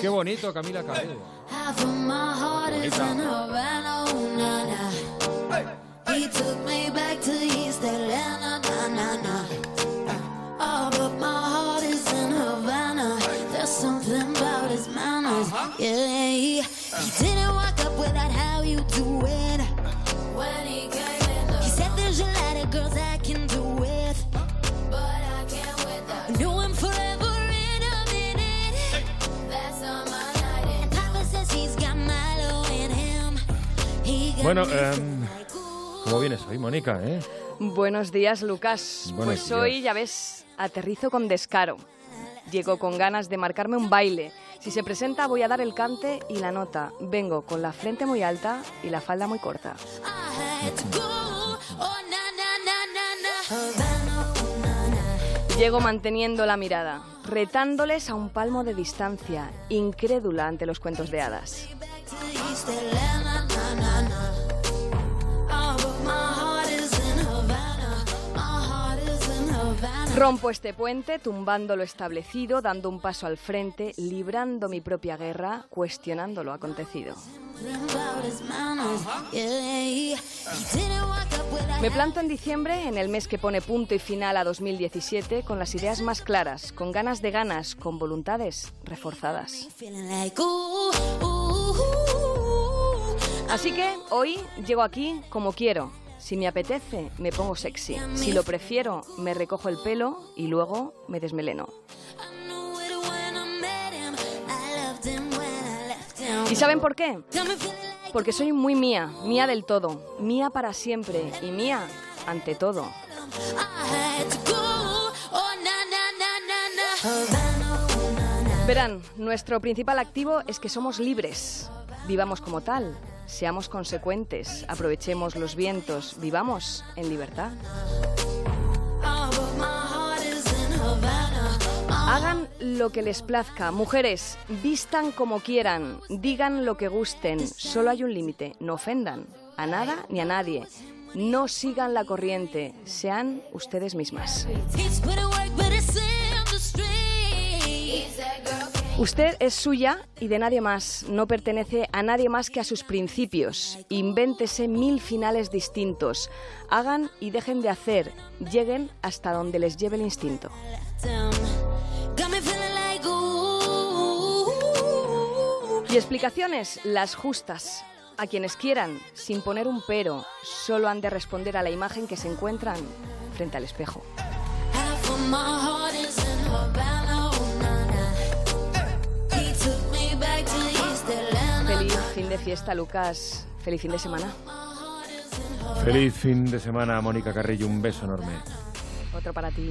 Qué bonito, Camila Cabello. Half of my heart is in Havana, ooh, na, na. He took me back to East Atlanta, na, na, na. Oh, but my heart is in Havana. There's something about his manners, uh-huh. yeah. He didn't walk up without how you do it. Bueno, ooh. ¿Cómo vienes hoy, Mónica? ¿eh? Buenos días, Lucas. Buenos pues días. hoy, ya ves, aterrizo con descaro. Llego con ganas de marcarme un baile. Si se presenta, voy a dar el cante y la nota. Vengo con la frente muy alta y la falda muy corta. Llego manteniendo la mirada, retándoles a un palmo de distancia, incrédula ante los cuentos de hadas. Rompo este puente, tumbando lo establecido, dando un paso al frente, librando mi propia guerra, cuestionando lo acontecido. Me planto en diciembre, en el mes que pone punto y final a 2017, con las ideas más claras, con ganas de ganas, con voluntades reforzadas. Así que hoy llego aquí como quiero. Si me apetece, me pongo sexy. Si lo prefiero, me recojo el pelo y luego me desmeleno. ¿Y saben por qué? Porque soy muy mía, mía del todo, mía para siempre y mía ante todo. Verán, nuestro principal activo es que somos libres. Vivamos como tal, seamos consecuentes, aprovechemos los vientos, vivamos en libertad. Hagan lo que les plazca. Mujeres, vistan como quieran, digan lo que gusten. Solo hay un límite, no ofendan a nada ni a nadie. No sigan la corriente, sean ustedes mismas. Usted es suya y de nadie más. No pertenece a nadie más que a sus principios. Invéntese mil finales distintos. Hagan y dejen de hacer. Lleguen hasta donde les lleve el instinto. Y explicaciones, las justas. A quienes quieran, sin poner un pero, solo han de responder a la imagen que se encuentran frente al espejo. De fiesta, Lucas. Feliz fin de semana. Feliz fin de semana, Mónica Carrillo. Un beso enorme. Otro para ti.